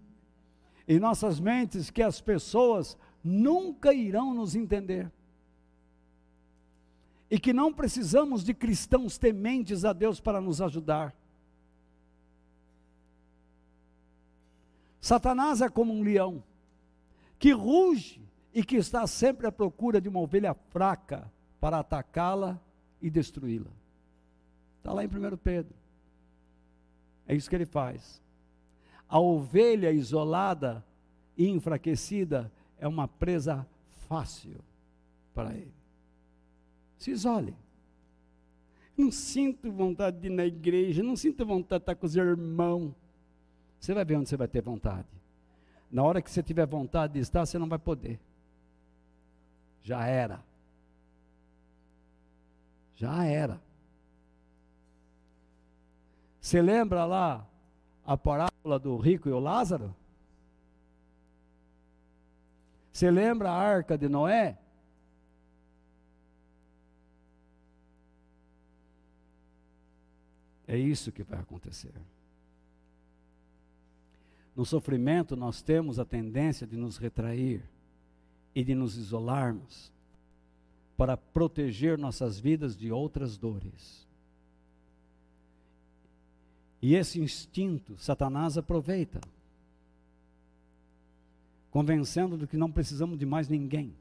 Em nossas mentes que as pessoas nunca irão nos entender. E que não precisamos de cristãos tementes a Deus para nos ajudar. Satanás é como um leão que ruge e que está sempre à procura de uma ovelha fraca para atacá-la e destruí-la. Está lá em 1 Pedro. É isso que ele faz. A ovelha isolada e enfraquecida é uma presa fácil para ele. Se isole. Não sinto vontade de ir na igreja, não sinto vontade de estar com os irmãos. Você vai ver onde você vai ter vontade. Na hora que você tiver vontade de estar, você não vai poder. Já era. Já era. Você lembra lá a parábola do rico e o Lázaro? Você lembra a arca de Noé? É isso que vai acontecer. No sofrimento, nós temos a tendência de nos retrair e de nos isolarmos para proteger nossas vidas de outras dores. E esse instinto Satanás aproveita, convencendo de que não precisamos de mais ninguém.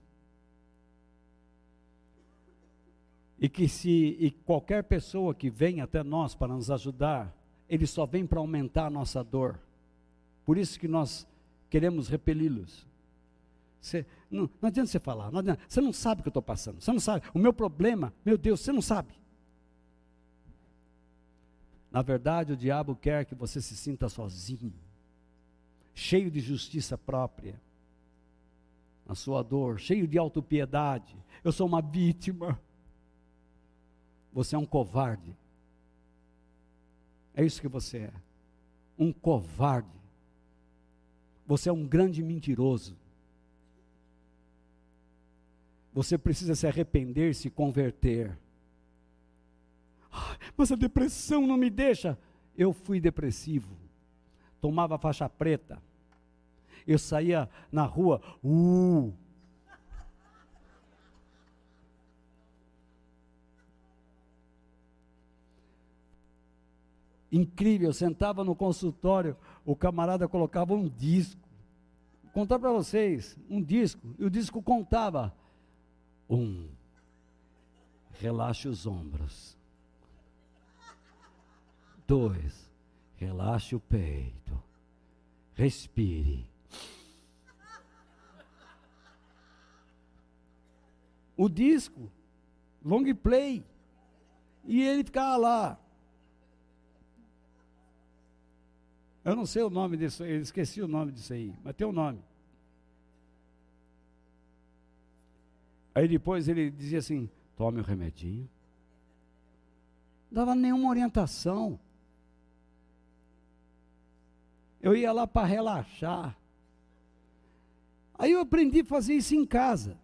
E que se e qualquer pessoa que vem até nós para nos ajudar, ele só vem para aumentar a nossa dor. Por isso que nós queremos repeli-los. não, não adianta você falar, não adianta, você não sabe o que eu estou passando, você não sabe. O meu problema, meu Deus, você não sabe. Na verdade, o diabo quer que você se sinta sozinho, cheio de justiça própria, na sua dor, cheio de autopiedade. Eu sou uma vítima. Você é um covarde. É isso que você é. Um covarde. Você é um grande mentiroso. Você precisa se arrepender, se converter. Mas a depressão não me deixa. Eu fui depressivo. Tomava faixa preta. Eu saía na rua, uh, incrível. Eu sentava no consultório, o camarada colocava um disco. Vou contar para vocês, um disco, e o disco contava. Um, relaxe os ombros. Dois, relaxe o peito. Respire. O disco, long play. E ele ficava lá. Eu não sei o nome disso, eu esqueci o nome disso aí, mas tem um nome. Aí depois ele dizia assim: tome o remedinho. Não dava nenhuma orientação. Eu ia lá para relaxar. Aí eu aprendi a fazer isso em casa.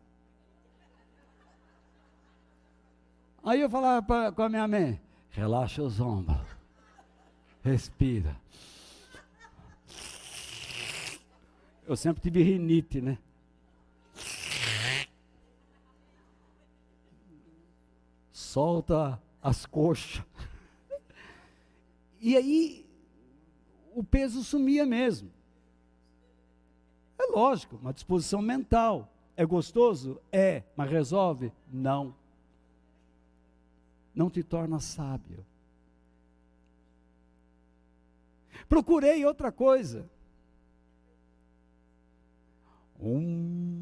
Aí eu falava pra, com a minha mãe: relaxa os ombros, respira. Eu sempre tive rinite, né? Solta as coxas. E aí o peso sumia mesmo. É lógico, uma disposição mental. É gostoso? É, mas resolve? Não não te torna sábio. Procurei outra coisa. Um.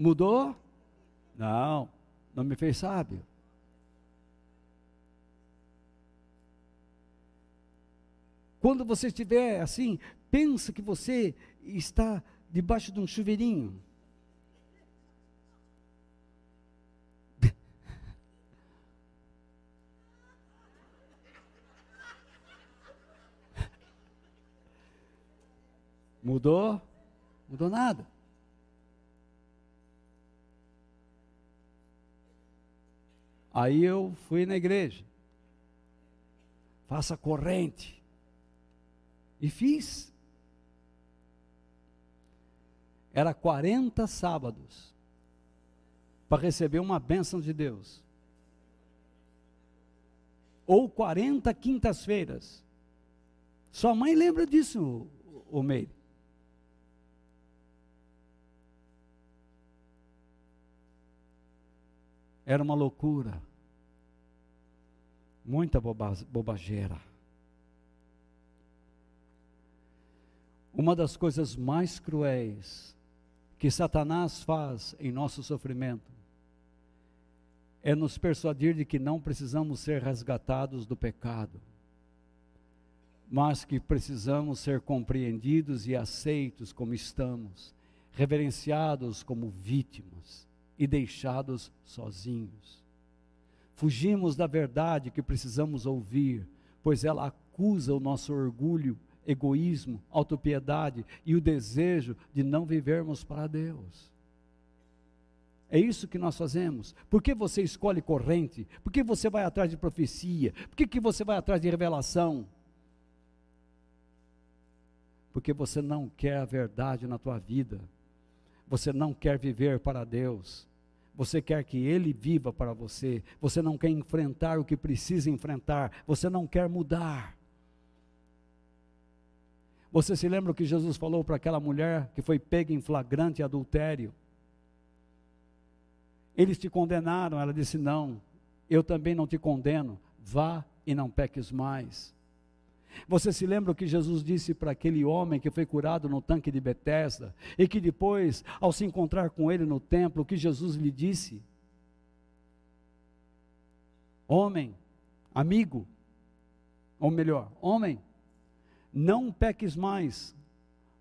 Mudou? Não, não me fez sábio. Quando você estiver assim, pensa que você está debaixo de um chuveirinho. *laughs* Mudou? Mudou nada. Aí eu fui na igreja. Faça corrente. E fiz. Era 40 sábados para receber uma bênção de Deus. Ou 40 quintas-feiras. Sua mãe lembra disso, o Meire. Era uma loucura. Muita bobageira. Uma das coisas mais cruéis que Satanás faz em nosso sofrimento é nos persuadir de que não precisamos ser resgatados do pecado, mas que precisamos ser compreendidos e aceitos como estamos, reverenciados como vítimas e deixados sozinhos. Fugimos da verdade que precisamos ouvir, pois ela acusa o nosso orgulho egoísmo, autopiedade e o desejo de não vivermos para Deus. É isso que nós fazemos. Por que você escolhe corrente? Por que você vai atrás de profecia? Por que, que você vai atrás de revelação? Porque você não quer a verdade na tua vida. Você não quer viver para Deus. Você quer que Ele viva para você. Você não quer enfrentar o que precisa enfrentar. Você não quer mudar. Você se lembra o que Jesus falou para aquela mulher que foi pega em flagrante adultério? Eles te condenaram, ela disse: Não, eu também não te condeno, vá e não peques mais. Você se lembra o que Jesus disse para aquele homem que foi curado no tanque de Betesda e que depois, ao se encontrar com ele no templo, o que Jesus lhe disse? Homem, amigo, ou melhor, homem, não peques mais,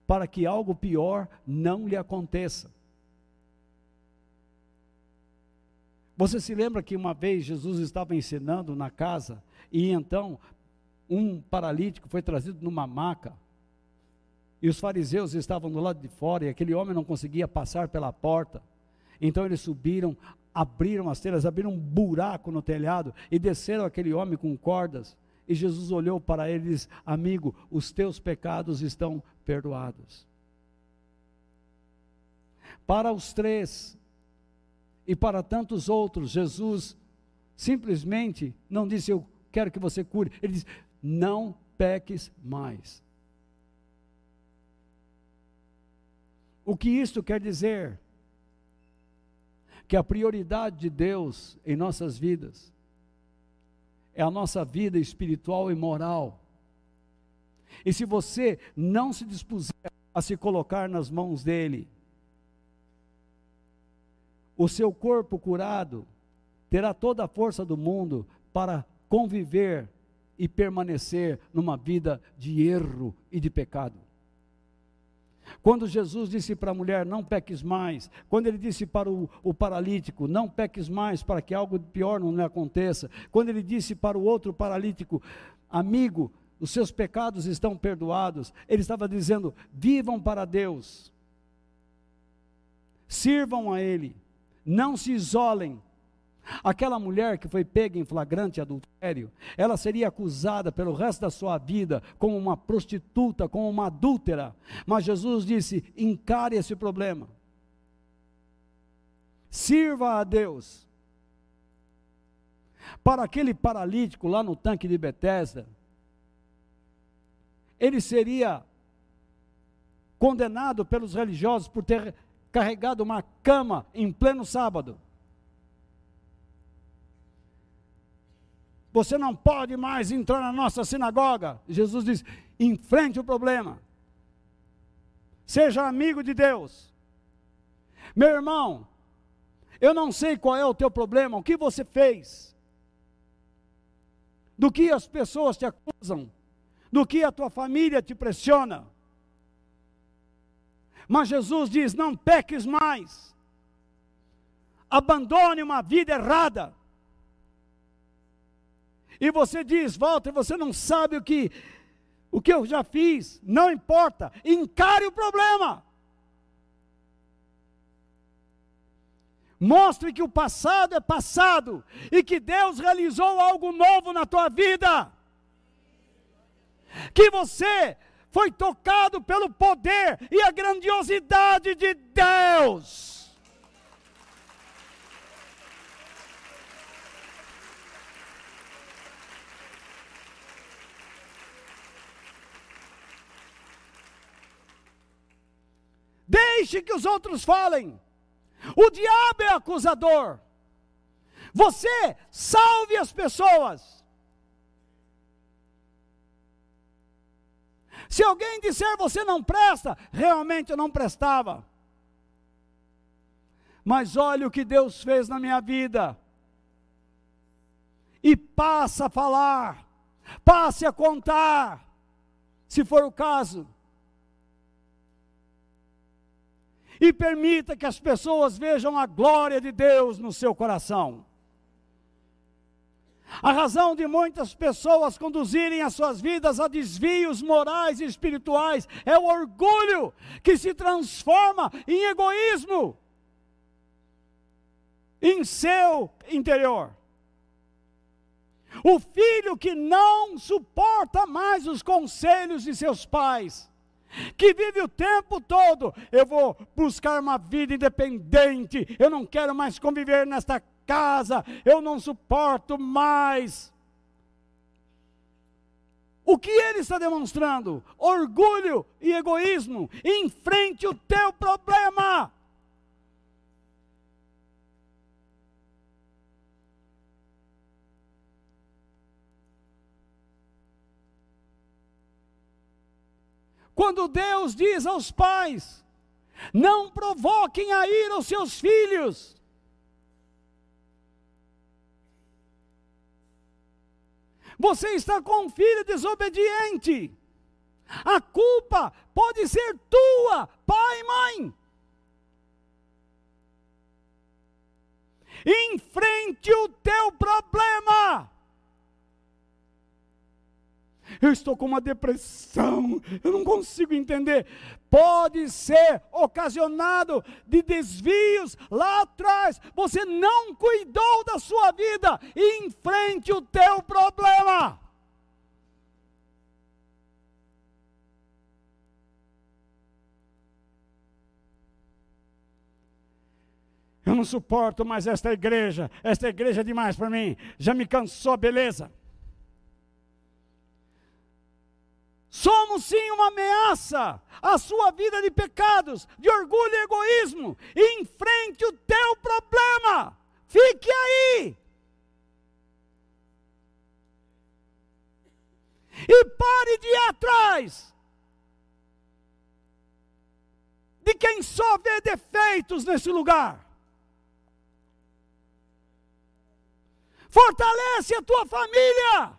para que algo pior não lhe aconteça. Você se lembra que uma vez Jesus estava ensinando na casa e então um paralítico foi trazido numa maca e os fariseus estavam do lado de fora e aquele homem não conseguia passar pela porta. Então eles subiram, abriram as telhas, abriram um buraco no telhado e desceram aquele homem com cordas e Jesus olhou para ele e disse: Amigo, os teus pecados estão perdoados. Para os três e para tantos outros, Jesus simplesmente não disse: Eu quero que você cure. Ele disse: Não peques mais. O que isto quer dizer? Que a prioridade de Deus em nossas vidas é a nossa vida espiritual e moral. E se você não se dispuser a se colocar nas mãos dele, o seu corpo curado terá toda a força do mundo para conviver e permanecer numa vida de erro e de pecado. Quando Jesus disse para a mulher, não peques mais, quando ele disse para o, o, paralítico, não peques mais para que algo pior não lhe aconteça, quando ele disse para o outro paralítico, amigo, os seus pecados estão perdoados, ele estava dizendo, vivam para Deus, sirvam a Ele, não se isolem, Aquela mulher que foi pega em flagrante adultério, ela seria acusada pelo resto da sua vida como uma prostituta, como uma adúltera. Mas Jesus disse: encare esse problema. Sirva a Deus. Para aquele paralítico lá no tanque de Betesda, ele seria condenado pelos religiosos por ter carregado uma cama em pleno sábado. Você não pode mais entrar na nossa sinagoga. Jesus diz: enfrente o problema. Seja amigo de Deus. Meu irmão, eu não sei qual é o teu problema, o que você fez, do que as pessoas te acusam, do que a tua família te pressiona. Mas Jesus diz: não peques mais, abandone uma vida errada, e você diz, Walter, você não sabe o que o que eu já fiz, não importa, encare o problema. Mostre que o passado é passado e que Deus realizou algo novo na tua vida. Que você foi tocado pelo poder e a grandiosidade de Deus. Deixe que os outros falem. O diabo é acusador. Você salve as pessoas. Se alguém disser você não presta, realmente eu não prestava. Mas olha o que Deus fez na minha vida. E passa a falar, passe a contar, se for o caso. E permita que as pessoas vejam a glória de Deus no seu coração. A razão de muitas pessoas conduzirem as suas vidas a desvios morais e espirituais é o orgulho que se transforma em egoísmo em seu interior. O filho que não suporta mais os conselhos de seus pais que vive o tempo todo, eu vou buscar uma vida independente, eu não quero mais conviver nesta casa, eu não suporto mais. O que ele está demonstrando? Orgulho e egoísmo. Enfrente o teu problema. Quando Deus diz aos pais: não provoquem a ira os seus filhos. Você está com um filho desobediente. A culpa pode ser tua, pai e mãe. Enfrente o teu problema. Eu estou com uma depressão, eu não consigo entender. Pode ser ocasionado de desvios lá atrás. Você não cuidou da sua vida. Enfrente o teu problema. Eu não suporto mais esta igreja. Esta igreja é demais para mim. Já me cansou, beleza. Somos sim uma ameaça à sua vida de pecados, de orgulho e egoísmo. Enfrente o teu problema. Fique aí. E pare de ir atrás de quem só vê defeitos nesse lugar. Fortalece a tua família.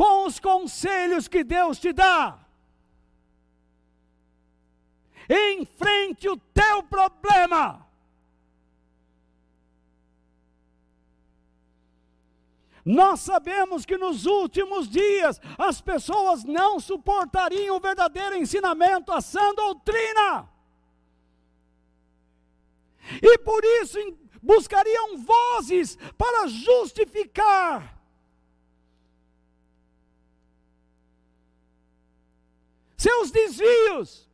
Com os conselhos que Deus te dá. Enfrente o teu problema. Nós sabemos que nos últimos dias as pessoas não suportariam o verdadeiro ensinamento, a sã doutrina. E por isso buscariam vozes para justificar seus desvios.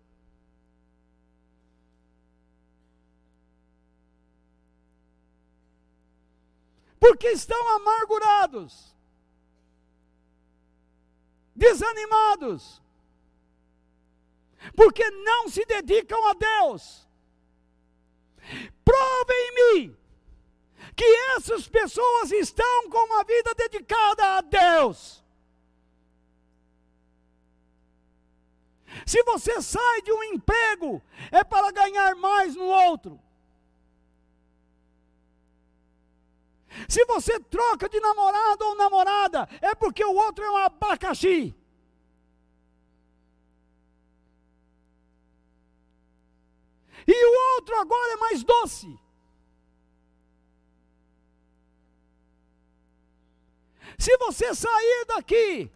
porque estão amargurados, desanimados, porque não se dedicam a Deus. Provem-me que essas pessoas estão com uma vida dedicada a Deus. Se você sai de um emprego, é para ganhar mais no outro. Se você troca de namorado ou namorada, é porque o outro é um abacaxi. E o outro agora é mais doce. Se você sair daqui,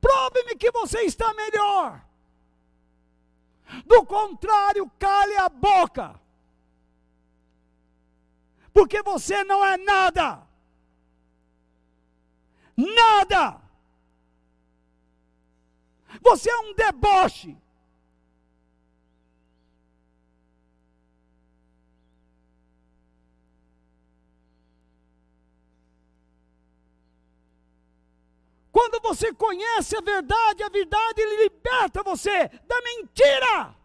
prove-me que você está melhor. Do contrário, cale a boca porque você não é nada. Nada. Você é um deboche. Quando você conhece a verdade, a verdade liberta você da mentira.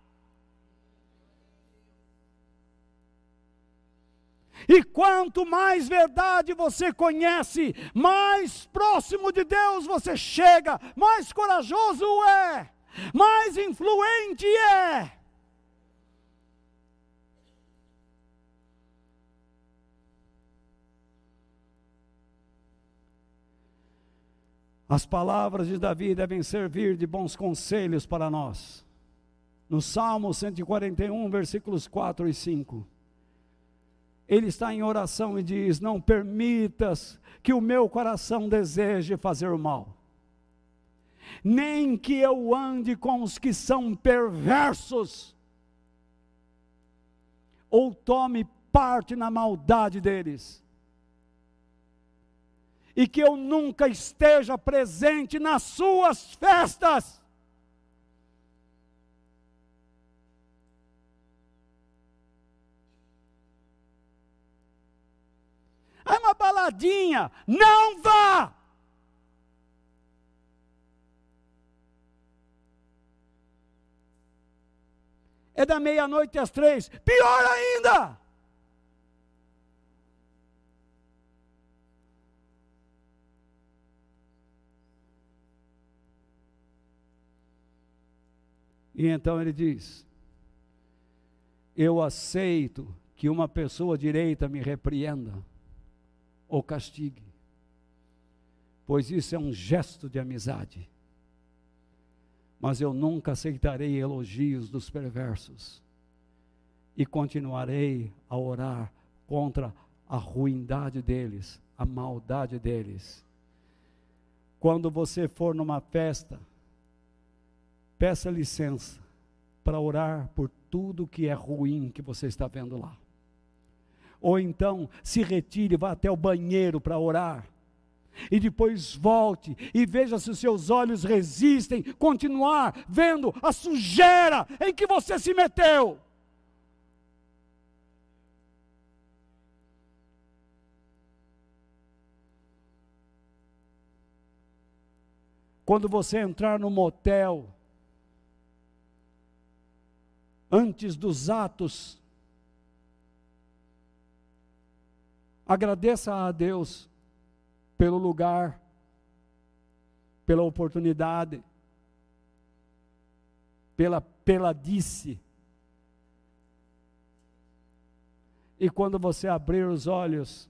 E quanto mais verdade você conhece, mais próximo de Deus você chega, mais corajoso é, mais influente é. As palavras de Davi devem servir de bons conselhos para nós. No Salmo 141, versículos 4 e 5 ele está em oração e diz: Não permitas que o meu coração deseje fazer o mal, nem que eu ande com os que são perversos, ou tome parte na maldade deles, e que eu nunca esteja presente nas suas festas. É uma baladinha. Não vá! É da meia-noite às três. Pior ainda! E então ele diz: Eu aceito que uma pessoa direita me repreenda ou castigue, pois isso é um gesto de amizade. Mas eu nunca aceitarei elogios dos perversos e continuarei a orar contra a ruindade deles, a maldade deles. Quando você for numa festa, peça licença para orar por tudo que é ruim que você está vendo lá ou então se retire, vá até o banheiro para orar. E depois volte e veja se os seus olhos resistem continuar vendo a sujeira em que você se meteu. Quando você entrar no motel, antes dos atos Agradeça a Deus pelo lugar, pela oportunidade, pela peladice. E quando você abrir os olhos,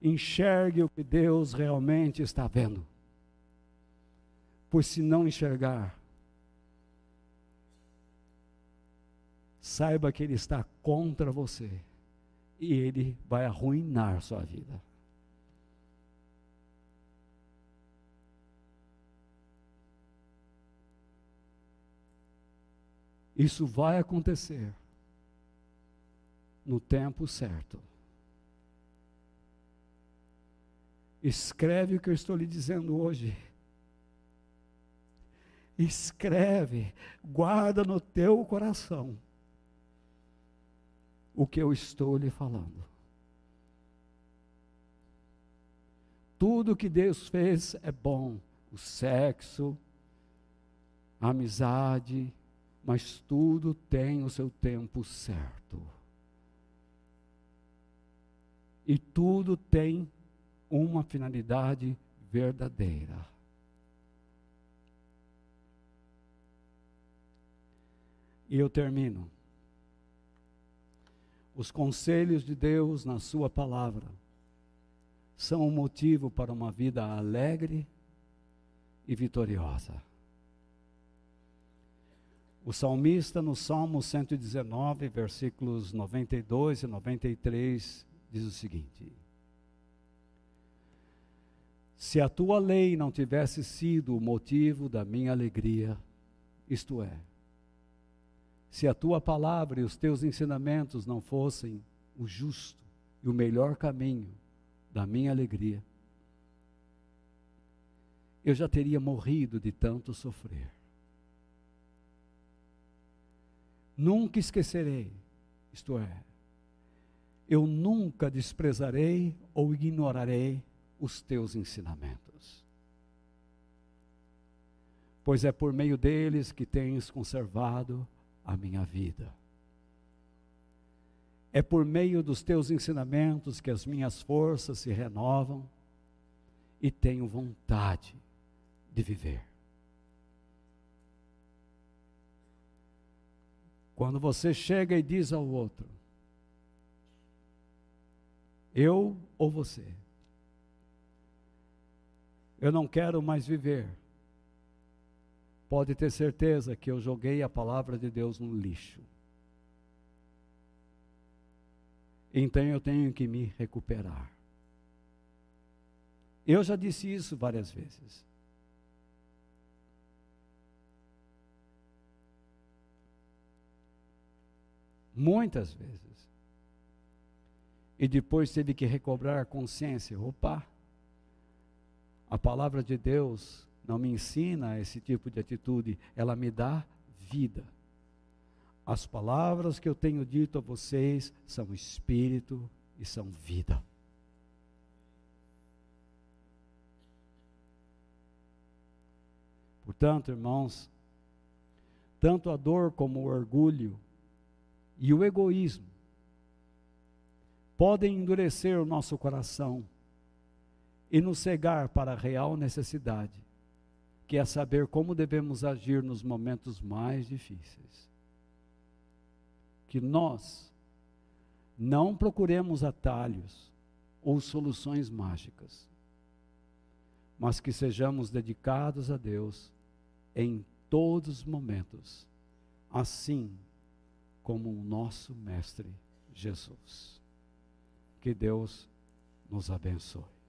enxergue o que Deus realmente está vendo. Pois se não enxergar, saiba que Ele está contra você e Ele vai arruinar sua vida. Isso vai acontecer no tempo certo. Escreve o que eu estou lhe dizendo hoje. Escreve, guarda no teu coração o que eu estou lhe falando. Tudo que Deus fez é bom. O sexo, a amizade, mas tudo tem o seu tempo certo. E tudo tem uma finalidade verdadeira. E eu termino. Os conselhos de Deus na Sua palavra são um motivo para uma vida alegre e vitoriosa. O salmista, no Salmo 119, versículos 92 e 93, diz o seguinte: Se a tua lei não tivesse sido o motivo da minha alegria, isto é, se a tua palavra e os teus ensinamentos não fossem o justo e o melhor caminho da minha alegria, eu já teria morrido de tanto sofrer. Nunca esquecerei, isto é, eu nunca desprezarei ou ignorarei os teus ensinamentos. Pois é por meio deles que tens conservado a minha vida. É por meio dos teus ensinamentos que as minhas forças se renovam e tenho vontade de viver. Quando você chega e diz ao outro, eu ou você, eu não quero mais viver, pode ter certeza que eu joguei a palavra de Deus no lixo. Então eu tenho que me recuperar. Eu já disse isso várias vezes. Muitas vezes. E depois teve que recobrar a consciência. Opa! A palavra de Deus não me ensina esse tipo de atitude, ela me dá vida. As palavras que eu tenho dito a vocês são espírito e são vida. Portanto, irmãos, tanto a dor como o orgulho e o egoísmo podem endurecer o nosso coração e nos cegar para a real necessidade, que é saber como devemos agir nos momentos mais difíceis. Que nós não procuremos atalhos ou soluções mágicas, mas que sejamos dedicados a Deus em todos os momentos, assim como o nosso Mestre Jesus. Que Deus nos abençoe.